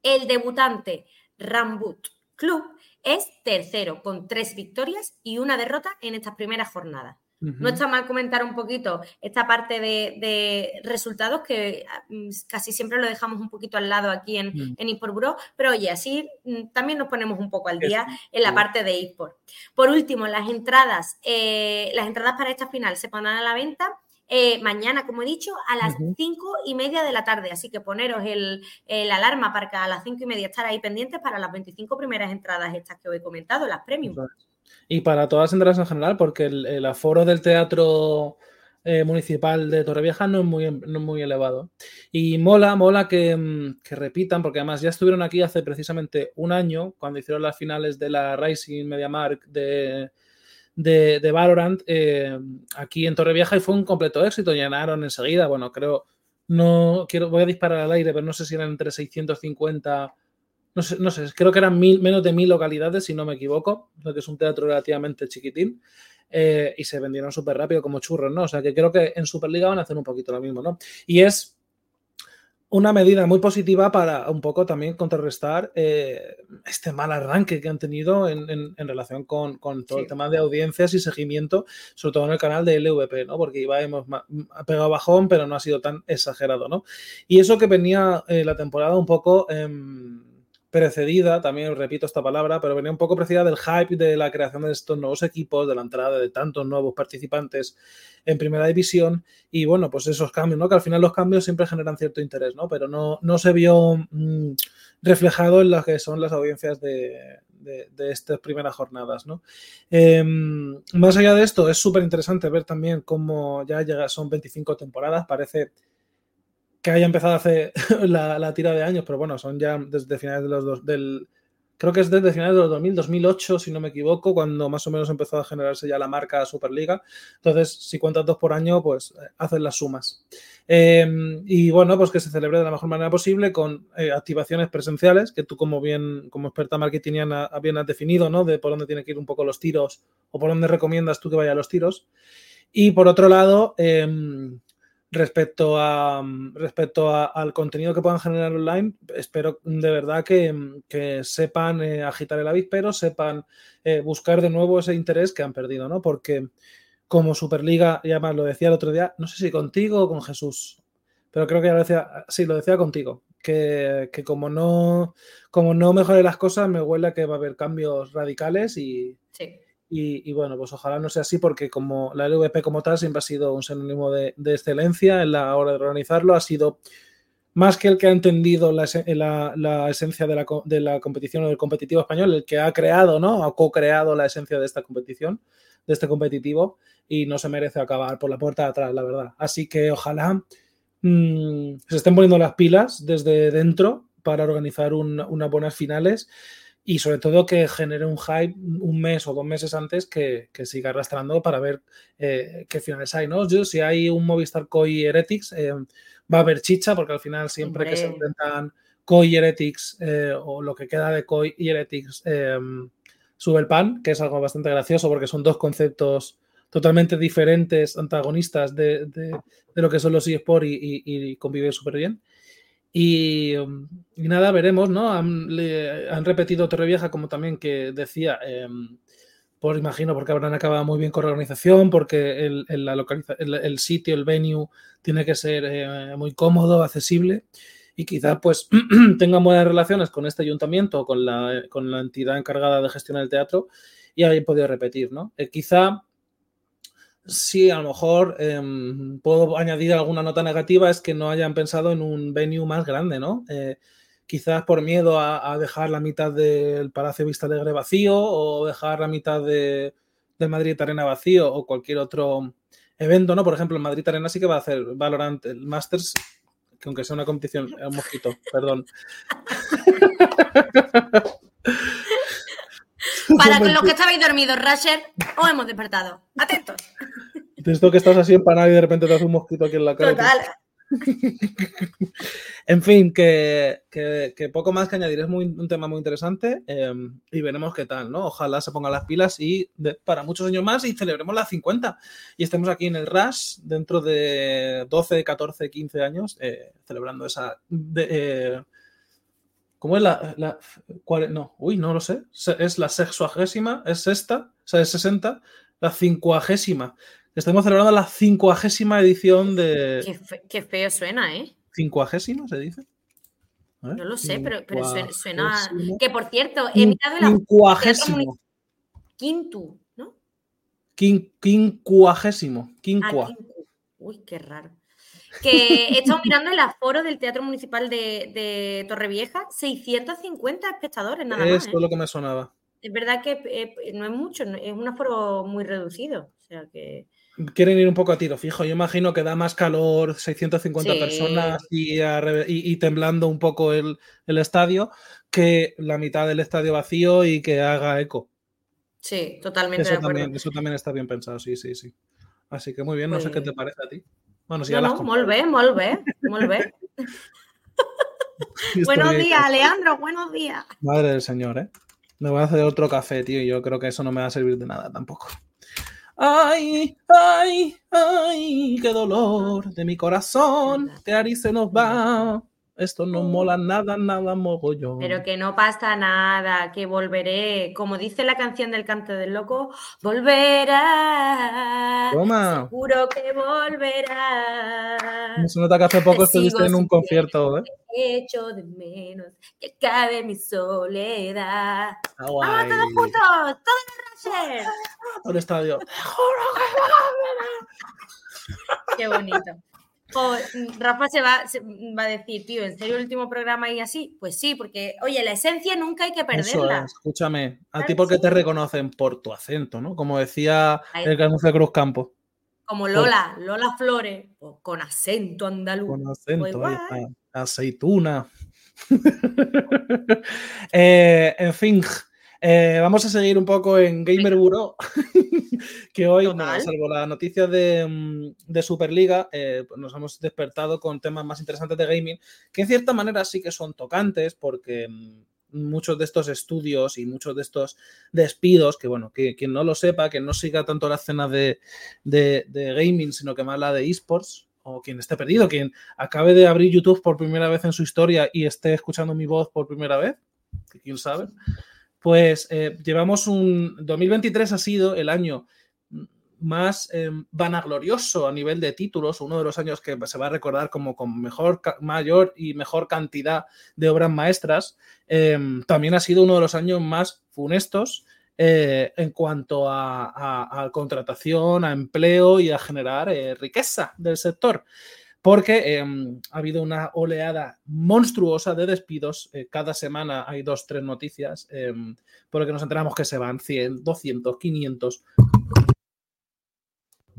El debutante Rambut Club es tercero, con tres victorias y una derrota en estas primeras jornadas. No está mal comentar un poquito esta parte de, resultados que mm, casi siempre lo dejamos un poquito al lado aquí en, en pero oye, así mm, también nos ponemos un poco al día en la parte de eSport. Por último, las entradas, eh, las entradas para esta final se pondrán a la venta eh, mañana, como he dicho, a las cinco y media de la tarde. Así que poneros el, alarma para que a las cinco y media estar ahí pendientes para las 25 primeras entradas estas que os he comentado, las premium. Y para todas las entradas en general, porque el, aforo del teatro eh, municipal de Torrevieja no es, muy, muy elevado. Y mola, mola mm, que, repitan, porque además ya estuvieron aquí hace precisamente un año, cuando hicieron las finales de la Rising Media Mark de, de, Valorant eh, aquí en Torrevieja y fue un completo éxito. Llenaron enseguida, bueno, creo, no quiero, voy a disparar al aire, pero no sé si eran entre 650 no sé, no sé, creo que eran mil, menos de mil localidades, si no me equivoco, lo que es un teatro relativamente chiquitín, eh, y se vendieron súper rápido como churros, ¿no? O sea que creo que en Superliga van a hacer un poquito lo mismo, ¿no? Y es una medida muy positiva para un poco también contrarrestar eh, este mal arranque que han tenido en, relación con, todo el tema de audiencias y seguimiento, sobre todo en el canal de LVP, ¿no? Porque iba hemos pegado bajón, pero no ha sido tan exagerado, ¿no? Y eso que venía eh, la temporada un poco... Precedida, también repito esta palabra, pero venía un poco precedida del hype de la creación de estos nuevos equipos, de la entrada de tantos nuevos participantes en primera división y bueno, pues esos cambios, ¿no? Que al final los cambios siempre generan cierto interés, ¿no? Pero no, no se vio mm, reflejado en las que son las audiencias de, estas primeras jornadas. ¿no? Em, más allá de esto, es súper interesante ver también cómo ya llega, son 25 temporadas, parece que haya empezado hace (laughs) la, la, tira de años, pero bueno, son ya desde finales de los dos, del, creo que es desde finales de los 2000, 2008, si no me equivoco, cuando más o menos empezó a generarse ya la marca Superliga. Entonces, si cuentas dos por año, pues eh, hacen las sumas. Em, y bueno, pues que se celebre de la mejor manera posible con eh, activaciones presenciales, que tú como bien, como experta marketingiana, bien has definido, ¿no? De por dónde tienen que ir un poco los tiros o por dónde recomiendas tú que vayan los tiros. Y por otro lado, eh, respecto a respecto al contenido que puedan generar online, espero de verdad que, sepan eh, agitar el avispero, sepan eh, buscar de nuevo ese interés que han perdido, ¿no? Porque como Superliga, ya más lo decía el otro día, no sé si contigo o con Jesús, pero creo que ya lo decía, sí, lo decía contigo, que, como no como no mejore las cosas, me huele a que va a haber cambios radicales y, sí. Y, bueno, pues ojalá no sea así porque como la LVP como tal siempre ha sido un sinónimo de, excelencia en la hora de organizarlo, ha sido más que el que ha entendido la, esencia de la, competición o del competitivo español, el que ha creado, ¿no? Ha co-creado la esencia de esta competición, de este competitivo, y no se merece acabar por la puerta de atrás, la verdad. Así que ojalá mm, se estén poniendo las pilas desde dentro para organizar unas buenas finales y sobre todo que genere un hype un mes o dos meses antes que, siga arrastrando para ver eh, qué finales hay, ¿no? Yo, si hay un Movistar Koi Heretics, eh, va a haber chicha, porque al final siempre que se enfrentan Koi Heretics eh, o lo que queda de Koi y Heretics sube el pan, que es algo bastante gracioso porque son dos conceptos totalmente diferentes, antagonistas de, lo que son los eSports y, y conviven súper bien. Um, y, nada, veremos, ¿no? Han, repetido Torrevieja, como también que decía, em, por imagino, porque habrán acabado muy bien con la organización, porque el, el, sitio, el venue, tiene que ser eh, muy cómodo, accesible y quizá pues (clears throat) tengan buenas relaciones con este ayuntamiento, con la, con la entidad encargada de gestionar el teatro y hayan podido repetir, ¿no? Eh, quizá Sí, a lo mejor em, puedo añadir alguna nota negativa, es que no hayan pensado en un venue más grande, ¿no? Eh, quizás por miedo a, dejar la mitad del Palacio Vista Alegre vacío o dejar la mitad de, del Madrid Arena vacío o cualquier otro evento, ¿no? Por ejemplo, el Madrid Arena sí que va a hacer Valorant, el Masters, que aunque sea una competición, es un mosquito, perdón. (laughs) (laughs) Para con los que estabais dormidos, Rasher, os hemos despertado. Atentos. De esto que estás así empanado y de repente te hace un mosquito aquí en la cara. Total. (laughs) en fin, que, poco más que añadir. Es muy, un tema muy interesante em, y veremos qué tal, ¿no? Ojalá se pongan las pilas y para muchos años más y celebremos las 50 y estemos aquí en el RAS dentro de 12, 14, 15 años eh, celebrando esa eh, ¿Cómo es la, cuál, no, uy, no lo sé. Es la sexuagésima, es esta, o sea, es 60, la cincuagésima. Estamos celebrando la cincuagésima edición de. Qué, feo suena, ¿eh? ¿Cincuagésima se dice? No lo sé, pero, suena, Que por cierto, he mirado la. Cincuagésimo. Quinto, ¿no? quincuagésimo. Quincua. Ah, uy, qué raro que he estado mirando el aforo del Teatro Municipal de, de Torrevieja, 650 espectadores nada más. Esto es ¿eh? lo que me sonaba. Es verdad que eh, no es mucho, es un aforo muy reducido. O sea que... Quieren ir un poco a tiro fijo. Yo imagino que da más calor, 650 personas y, temblando un poco el, estadio, que la mitad del estadio vacío y que haga eco. Sí, totalmente. Eso, También, eso también está bien pensado, sí, sí, sí. Así que muy bien, no sé qué pues te parece a ti. Bueno, sí, no, no, molt bé, molt bé, molt bé. (laughs) buenos días, Leandro, buenos días. Madre del señor, ¿eh? Me voy a hacer otro café, tío, y yo creo que eso no me va a servir de nada tampoco. Ay, ay, ay, qué dolor de mi corazón, Teari se nos va. Esto no mola nada, nada mogollón. Pero que no pasa nada, que volveré. Como dice la canción del canto del loco, volverá. Toma. Seguro que volverá. Se nota que hace poco estuviste en un concierto, ¿eh? Echo de menos que acabe mi soledad. Ah, ¡Vamos todos juntos! ¡Todos en Todo el estadio. Qué bonito. Rafa se va, va, a decir, tío, ¿en serio el último programa y así? Pues sí, porque, oye, la esencia nunca hay que perderla. escúchame, a ti porque te reconocen por tu acento, ¿no? Como decía el canción de Cruz Campo. Como Lola, Lola Flores, pues con acento andaluz. Con acento, pues aceituna. (laughs) Eh, en fin, eh, vamos a seguir un poco en Gamer Bureau, (laughs) que hoy, salvo la noticia de, mm, Superliga, eh, pues nos hemos despertado con temas más interesantes de gaming, que en cierta manera sí que son tocantes, porque mm, muchos de estos estudios y muchos de estos despidos, que bueno, que quien no lo sepa, que no siga tanto la escena de, de gaming, sino que más la de esports, o quien esté perdido, quien acabe de abrir YouTube por primera vez en su historia y esté escuchando mi voz por primera vez, que quién sabe pues eh, llevamos un 2023 ha sido el año más eh, vanaglorioso a nivel de títulos, uno de los años que se va a recordar como con mejor, mayor y mejor cantidad de obras maestras, em, también ha sido uno de los años más funestos eh, en cuanto a, contratación, a empleo y a generar riqueza del sector porque em, ha habido una oleada monstruosa de despidos. Eh, cada semana hay dos, tres noticias, eh, por lo que nos enteramos que se van 100, 200, 500.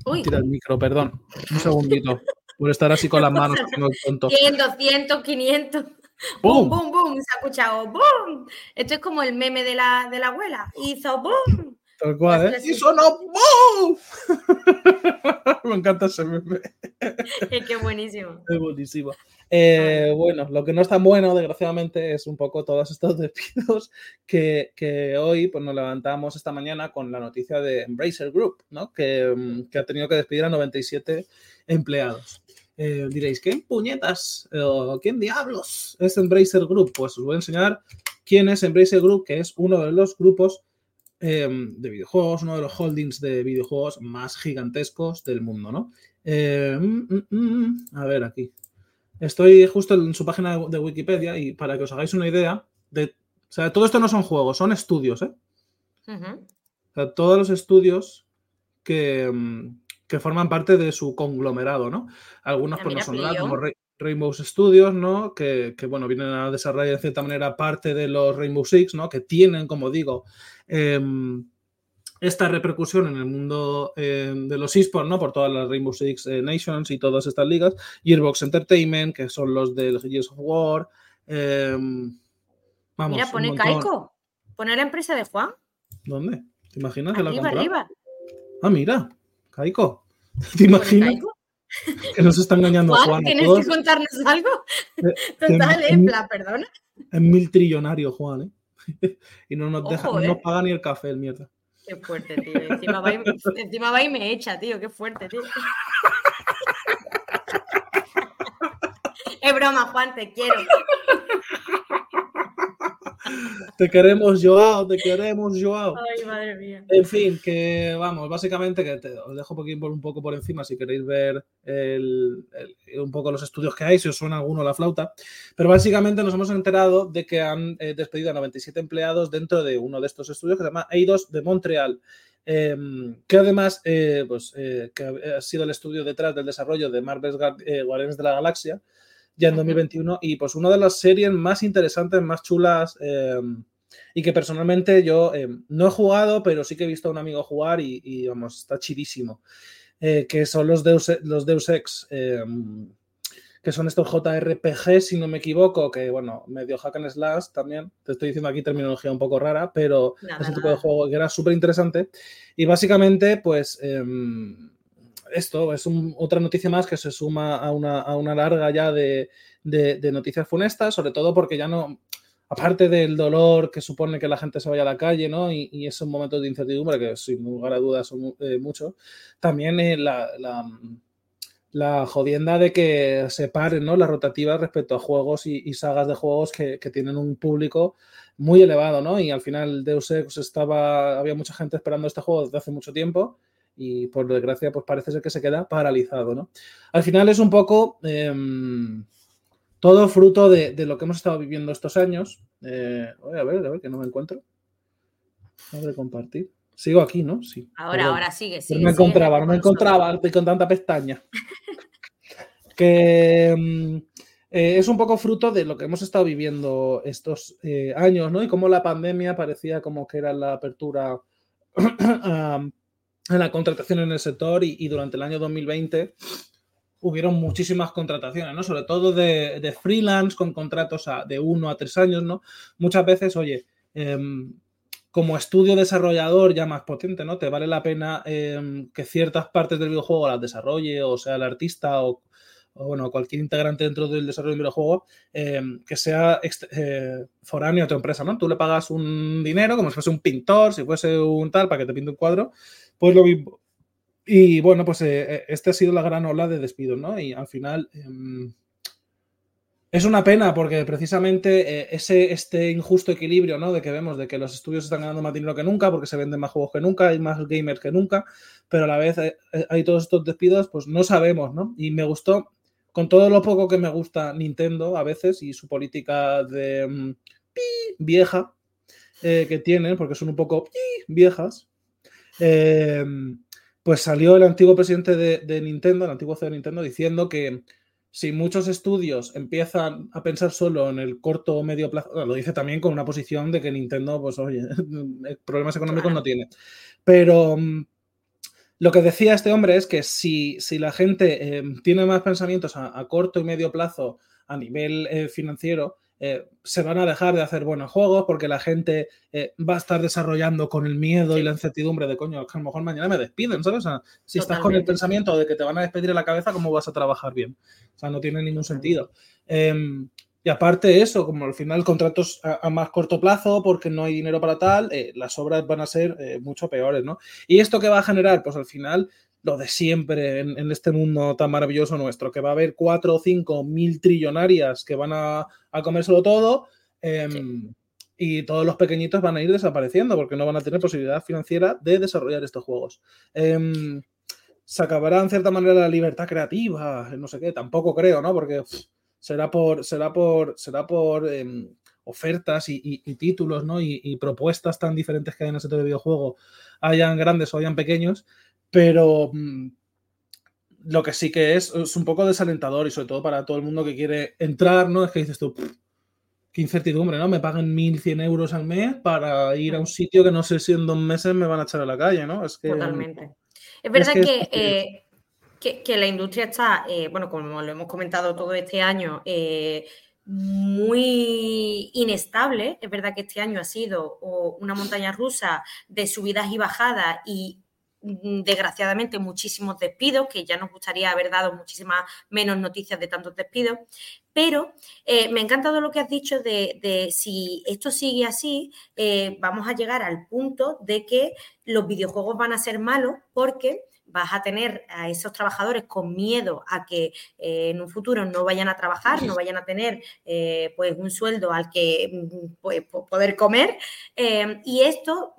Uy. Tira el micro, perdón. Un segundito. Por estar así con las (laughs) manos. 100, 200, 500. ¡Bum, bum, bum! Se ha escuchado ¡bum! Esto es como el meme de la, de la abuela. Hizo ¡bum! Tal cual, ¿eh? ¡Y sonó ¡bum! (laughs) Me encanta ese meme. (laughs) Es que buenísimo. Es buenísimo. Eh, bueno, lo que no es tan bueno, desgraciadamente, es un poco todos estos (laughs) despidos que, que, hoy pues, nos levantamos esta mañana con la noticia de Embracer Group, ¿no? que, mm, que ha tenido que despedir a 97 empleados. Eh, diréis, ¿qué puñetas o quién diablos es Embracer Group? Pues os voy a enseñar quién es Embracer Group, que es uno de los grupos eh, de videojuegos, uno de los holdings de videojuegos más gigantescos del mundo, ¿no? Eh, mm, mm, mm, a ver, aquí. Estoy justo en su página de Wikipedia y para que os hagáis una idea, de, o sea, todo esto no son juegos, son estudios, ¿eh? o sea, todos los estudios que, que, forman parte de su conglomerado, ¿no? Algunos pues no son nada, como Rainbow Studios, ¿no? Que, que, bueno, vienen a desarrollar de cierta manera parte de los Rainbow Six, ¿no? Que tienen, como digo, eh, esta repercusión en el mundo eh, de los esports, ¿no? Por todas las Rainbow Six eh, Nations y todas estas ligas. Gearbox Entertainment, que son los del Gears of War. Em, vamos, Mira, pone Kaiko. Pone la empresa de Juan. ¿Dónde? ¿Te imaginas? Arriba, arriba. Ah, mira, Kaiko. (laughs) ¿Te imaginas? Que nos está engañando Juan, Juan. ¿Tienes que contarnos algo? Eh, Total, en plan, perdona. Es mil trillonario, Juan, ¿eh? (laughs) y no nos, deja, no nos paga ni el café, el mierda. Qué fuerte, tío. Encima va, y, encima va y me echa, tío. Qué fuerte, tío. (laughs) Es broma, Juan, te quiero. (laughs) Te queremos, Joao, te queremos, Joao. Ay, madre mía. En fin, que vamos, básicamente que te, os dejo un poco por encima si queréis ver el, el, un poco los estudios que hay, si os suena alguno la flauta. Pero básicamente nos hemos enterado de que han eh, despedido a 97 empleados dentro de uno de estos estudios que se llama Eidos de Montreal. Eh, que además eh, pues, eh, que ha sido el estudio detrás del desarrollo de Marvel's Guardianes de la Galaxia, ya en 2021 y pues una de las series más interesantes, más chulas eh, y que personalmente yo eh, no he jugado, pero sí que he visto a un amigo jugar y, y vamos, está chidísimo, eh, que son los Deus, los Deus Ex, que son estos JRPG, si no me equivoco, que bueno, medio hack and slash también, te estoy diciendo aquí terminología un poco rara, pero Nada, es un tipo nada. de juego que era súper interesante y básicamente pues... esto es otra noticia más que se suma a una, a una larga ya de, de, noticias funestas, sobre todo porque ya no, aparte del dolor que supone que la gente se vaya a la calle, ¿no? Y, y esos momentos de incertidumbre, que sin lugar a dudas son eh, muchos, también eh, la, la, jodienda de que se paren ¿no? las rotativas respecto a juegos y, y sagas de juegos que, que, tienen un público muy elevado, ¿no? Y al final Deus Ex estaba, había mucha gente esperando este juego desde hace mucho tiempo y por desgracia pues parece ser que se queda paralizado, ¿no? Al final es un poco eh, todo fruto de, de, lo que hemos estado viviendo estos años. Eh, voy a ver, a ver, que no me encuentro. A ver, compartir. Sigo aquí, ¿no? Sí. Ahora, Perdón. ahora sigue, sigue. No me encontraba, no me encontraba, estoy con tanta pestaña. (laughs) que eh, es un poco fruto de lo que hemos estado viviendo estos eh, años, ¿no? Y cómo la pandemia parecía como que era la apertura (clears throat) um, en la contratación en el sector y, y, durante el año 2020 hubieron muchísimas contrataciones, ¿no? Sobre todo de, de freelance con contratos de uno a tres años, ¿no? Muchas veces, oye, eh, como estudio desarrollador ya más potente, ¿no? Te vale la pena eh, que ciertas partes del videojuego las desarrolle, o sea, el artista o, o bueno, cualquier integrante dentro del desarrollo del videojuego eh, que sea eh, foráneo a tu empresa, ¿no? Tú le pagas un dinero, como si fuese un pintor, si fuese un tal, para que te pinte un cuadro, pues lo mismo. Y bueno, pues eh, este ha sido la gran ola de despidos, ¿no? Y al final eh, es una pena porque precisamente eh, ese este injusto equilibrio, ¿no? De que vemos de que los estudios están ganando más dinero que nunca porque se venden más juegos que nunca, hay más gamers que nunca, pero a la vez eh, hay todos estos despidos, pues no sabemos, ¿no? Y me gustó, con todo lo poco que me gusta Nintendo a veces y su política de pi, vieja eh, que tienen, porque son un poco pi, viejas, eh, pues salió el antiguo presidente de, de, Nintendo, el antiguo CEO de Nintendo, diciendo que si muchos estudios empiezan a pensar solo en el corto o medio plazo, lo dice también con una posición de que Nintendo, pues oye, (laughs) problemas económicos no tiene. Pero mm, lo que decía este hombre es que si, si la gente eh, tiene más pensamientos a, a, corto y medio plazo a nivel eh, financiero, eh, se van a dejar de hacer buenos juegos porque la gente eh, va a estar desarrollando con el miedo y la incertidumbre de coño, que a lo mejor mañana me despiden, ¿sabes? O sea, si estás con el pensamiento de que te van a despedir en la cabeza, ¿cómo vas a trabajar bien? O sea, no tiene ningún sentido. Em, y aparte eso, como al final contratos a, más corto plazo porque no hay dinero para tal, eh, las obras van a ser mucho peores, ¿no? ¿Y esto qué va a generar? Pues al final lo de siempre en, este mundo tan maravilloso nuestro, que va a haber cuatro o cinco mil trillonarias que van a, a comérselo todo em, y todos los pequeñitos van a ir desapareciendo porque no van a tener posibilidad financiera de desarrollar estos juegos. Em, se acabará en cierta manera la libertad creativa, no sé qué, tampoco creo, ¿no? Porque será por, será por, será por em, ofertas y, títulos, ¿no? Y, propuestas tan diferentes que hay en ese videojuego, hayan grandes o hayan pequeños, pero mm, lo que sí que es, es un poco desalentador y sobre todo para todo el mundo que quiere entrar, ¿no? Es que dices tú, qué incertidumbre, ¿no? Me pagan 1.100 euros al mes para ir a un sitio que no sé si en dos meses me van a echar a la calle, ¿no? Es que, Totalmente. Es verdad eh, que, la industria está, eh, bueno, como lo hemos comentado todo este año, eh, muy inestable. Es verdad que este año ha sido una montaña rusa de subidas y bajadas y Mm, desgraciadamente muchísimos despidos, que ya nos gustaría haber dado muchísimas menos noticias de tantos despidos, pero eh, me ha encantado lo que has dicho de, si esto sigue así, vamos a llegar al punto de que los videojuegos van a ser malos porque vas a tener a esos trabajadores con miedo a que eh, en un futuro no vayan a trabajar, no vayan a tener pues un sueldo al que mm, pues, poder comer. y esto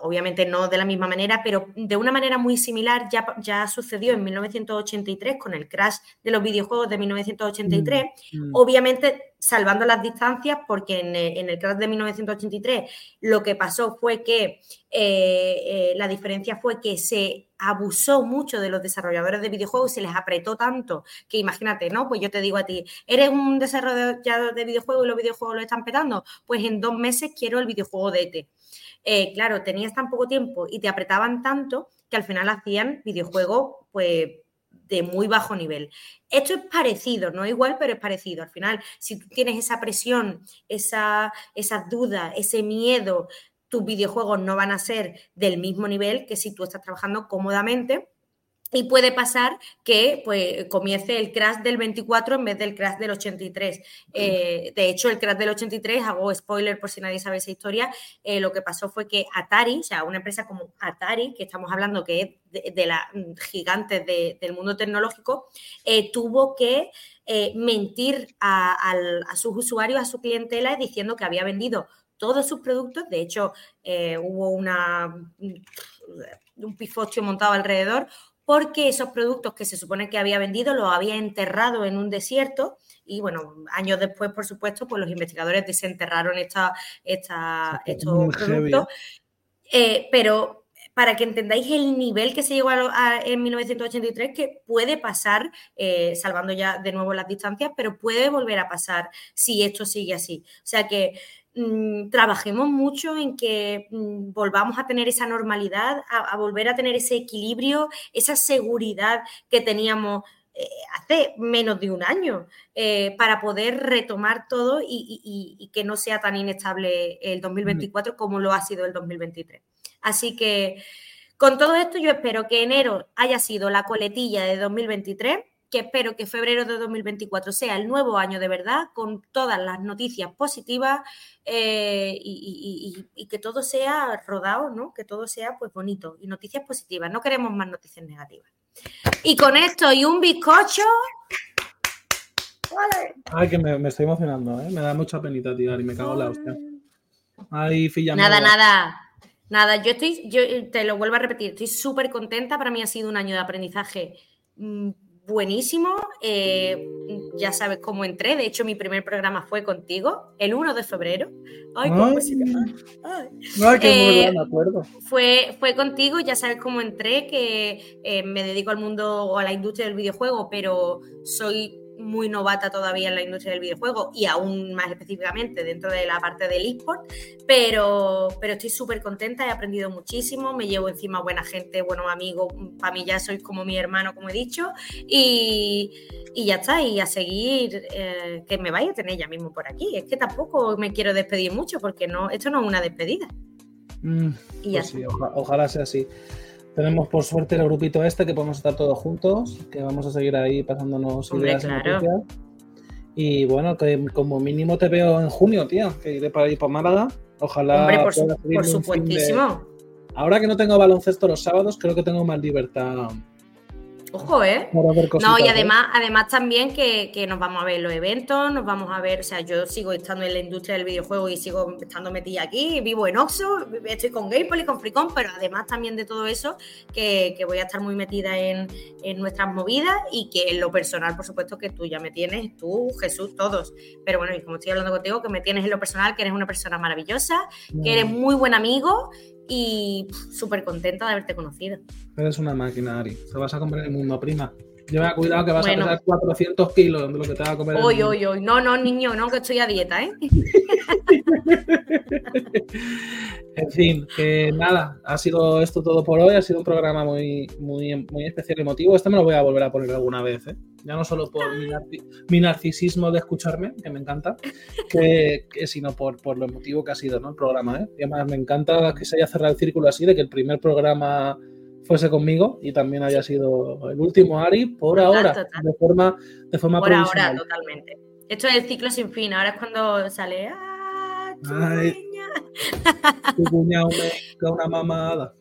obviamente no de la misma manera, pero de una manera muy similar ya, ya sucedió en 1983 con el crash de los videojuegos de 1983, mm, mm. obviamente salvando las distancias porque en, el crash de 1983 lo que pasó fue que eh, eh, la diferencia fue que se abusó mucho de los desarrolladores de videojuegos y se les apretó tanto que imagínate, ¿no? Pues yo te digo a ti, ¿eres un desarrollador de videojuegos y los videojuegos lo están petando? Pues en dos meses quiero el videojuego de ET. Eh, claro, tenías tan poco tiempo y te apretaban tanto que al final hacían videojuegos, pues de muy bajo nivel. Esto es parecido, no igual, pero es parecido. Al final, si tú tienes esa presión, esa, esas dudas, ese miedo, tus videojuegos no van a ser del mismo nivel que si tú estás trabajando cómodamente y puede pasar que pues, comience el crash del 24 en vez del crash del 83. Eh, de hecho, el crash del 83, hago spoiler por si nadie sabe esa historia, eh, lo que pasó fue que Atari, o sea, una empresa como Atari, que estamos hablando que es de, las gigantes del mundo tecnológico, eh, tuvo que mentir a, sus usuarios, a su clientela, diciendo que había vendido todos sus productos. De hecho, hubo una un pifostio montado alrededor, porque esos productos que se supone que había vendido los había enterrado en un desierto y bueno, años después, por supuesto, pues los investigadores desenterraron esta, esta, estos productos. Eh, pero para que entendáis el nivel que se llegó a, en 1983, que puede pasar, eh, salvando ya de nuevo las distancias, pero puede volver a pasar si esto sigue así. O sea que Mm, trabajemos mucho en que mm, volvamos a tener esa normalidad, a, volver a tener ese equilibrio, esa seguridad que teníamos eh, hace menos de un año, eh, para poder retomar todo y, que no sea tan inestable el 2024 como lo ha sido el 2023. Así que con todo esto yo espero que enero haya sido la coletilla de 2023 que espero que febrero de 2024 sea el nuevo año de verdad, con todas las noticias positivas eh, y, que todo sea rodado, ¿no? Que todo sea pues bonito y noticias positivas. No queremos más noticias negativas. Y con esto y un bizcocho. Ay, que me, estoy emocionando, ¿eh? Me da mucha penita, tío, y me cago en la hostia. Ay, filla. Nada, nada. Nada, yo estoy, yo te lo vuelvo a repetir, estoy súper contenta. Para mí ha sido un año de aprendizaje mm, buenísimo. Eh, ya sabes cómo entré. De hecho, mi primer programa fue contigo, el 1 de febrero. Ay, cómo se eh, me acuerdo. Fue, fue contigo, ya sabes cómo entré, que eh, me dedico al mundo o a la industria del videojuego, pero soy muy novata todavía en la industria del videojuego y aún más específicamente dentro de la parte del eSport, pero, pero estoy súper contenta, he aprendido muchísimo, me llevo encima buena gente, buenos amigos, para mí ya sois como mi hermano, como he dicho, y, y ya está, y a seguir, eh, que me vaya a tener ya mismo por aquí. Es que tampoco me quiero despedir mucho porque no, esto no es una despedida. Mm, y ya pues ojalá sea así. Tenemos por suerte el grupito este que podemos estar todos juntos, que vamos a seguir ahí pasándonos ideas y bueno, que como mínimo te veo en junio, tía, que iré para ir para Málaga. Ojalá. Hombre, por, supuestísimo. Ahora que no tengo baloncesto los sábados, creo que tengo más libertad Ojo, ¿eh? No, y ¿eh? además, además también que, nos vamos a ver los eventos, nos vamos a ver, o sea, yo sigo estando en la industria del videojuego y sigo estando metida aquí, vivo en Oxo, estoy con Gamepol y con Freecon, pero además también de todo eso, que, voy a estar muy metida en, nuestras movidas y que en lo personal, por supuesto, que tú ya me tienes, tú, Jesús, todos. Pero bueno, y como estoy hablando contigo, que me tienes en lo personal, que eres una persona maravillosa, que eres muy buen amigo y súper contenta de haberte conocido. Eres una máquina, Ari. Te vas a comer el mundo, prima. Lleva cuidado que vas a pesar 400 kilos de lo que te va a comer. Hoy, hoy, hoy. No, no, niño, no, que estoy a dieta, ¿eh? (laughs) en fin, que nada, ha sido esto todo por hoy. Ha sido un programa muy, muy, muy especial y emotivo. Este me lo voy a volver a poner alguna vez, ¿eh? Ya no solo por mi, narcisismo de escucharme, que me encanta, que, sino por, por, lo emotivo que ha sido ¿no? el programa. ¿eh? Y además me encanta que se haya cerrado el círculo así, de que el primer programa fuese conmigo y también haya sido el último Ari por ahora, de forma de forma Por ahora, totalmente. Esto es el ciclo sin fin, ahora es cuando sale ¡Ah, Ay, tu cuñado me una mamada.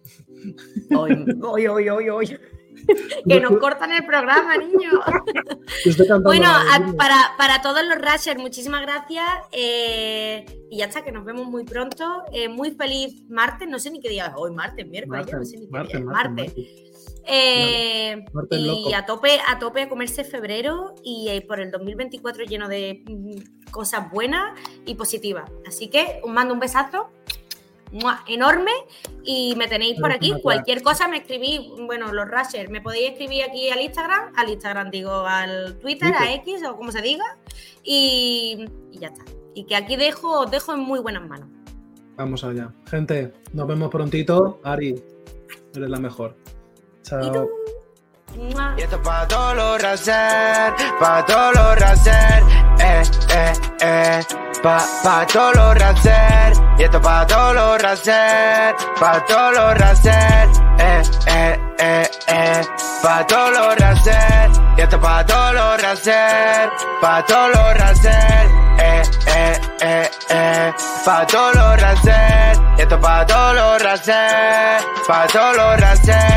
Hoy, hoy, hoy, hoy, hoy. (laughs) que nos cortan el programa, niño. (laughs) bueno, para, todos los Rashers, muchísimas gracias. Eh, y ya está, que nos vemos muy pronto. Eh, muy feliz martes, no sé ni qué día es hoy, martes, miércoles, no sé ni qué día es, martes. Eh, y a tope, a tope a comerse febrero y por el 2024 lleno de mm, cosas buenas y positivas. Así que os mando un besazo enorme y me tenéis por aquí. Cualquier cosa me escribí, bueno, los Rashers, me podéis escribir aquí al Instagram, al Instagram digo, al Twitter, a X o como se diga, y, ya está. Y que aquí dejo, dejo en muy buenas manos. Vamos allá. Gente, nos vemos prontito. Ari, eres la mejor. Chao. Y esto para todos los racer, para todos los racer, eh, eh, eh, pa, pa todos los racer. Y esto para todos los racer, para todos los racer, eh, eh, eh, eh, pa todos los racer. Y esto para todos los racer, para todos los racer, eh, eh, eh, eh, pa todos los racer. Y esto para todos los racer, para todos los racer.